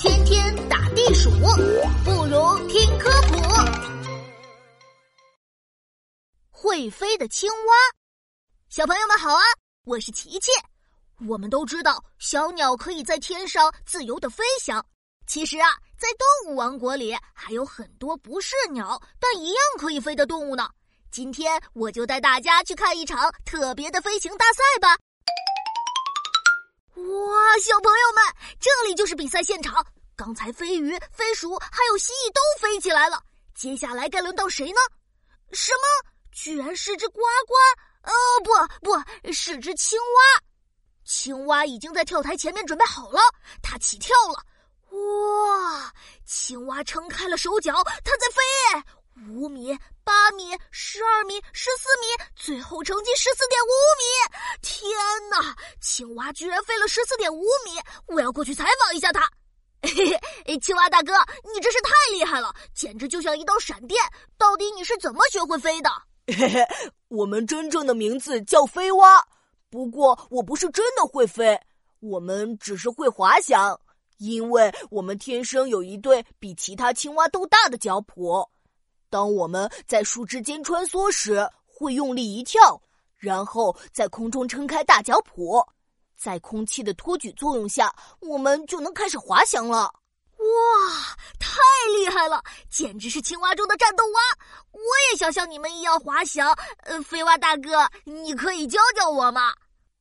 天天打地鼠，不如听科普。会飞的青蛙，小朋友们好啊！我是琪琪。我们都知道，小鸟可以在天上自由的飞翔。其实啊，在动物王国里，还有很多不是鸟但一样可以飞的动物呢。今天我就带大家去看一场特别的飞行大赛吧。哇，小朋友们，这里就是比赛现场。刚才飞鱼、飞鼠还有蜥蜴都飞起来了，接下来该轮到谁呢？什么？居然是只呱呱？哦，不，不是只青蛙。青蛙已经在跳台前面准备好了，它起跳了。哇！青蛙撑开了手脚，它在飞，五米、米、十二米、十四米，最后成绩十四点五米。天哪！青蛙居然飞了十四点五米，我要过去采访一下他。嘿嘿，青蛙大哥，你真是太厉害了，简直就像一道闪电！到底你是怎么学会飞的？嘿嘿，我们真正的名字叫飞蛙，不过我不是真的会飞，我们只是会滑翔，因为我们天生有一对比其他青蛙都大的脚蹼。当我们在树枝间穿梭时，会用力一跳，然后在空中撑开大脚蹼。在空气的托举作用下，我们就能开始滑翔了。哇，太厉害了，简直是青蛙中的战斗蛙！我也想像你们一样滑翔。呃，飞蛙大哥，你可以教教我吗？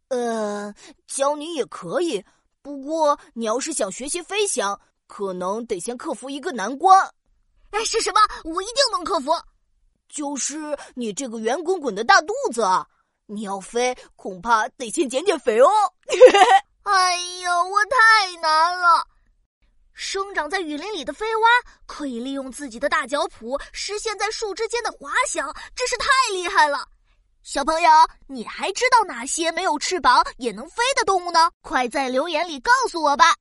呃，教你也可以，不过你要是想学习飞翔，可能得先克服一个难关。哎，是什么？我一定能克服。就是你这个圆滚滚的大肚子。你要飞，恐怕得先减减肥哦。哎呦，我太难了！生长在雨林里的飞蛙可以利用自己的大脚蹼实现在树枝间的滑翔，真是太厉害了。小朋友，你还知道哪些没有翅膀也能飞的动物呢？快在留言里告诉我吧。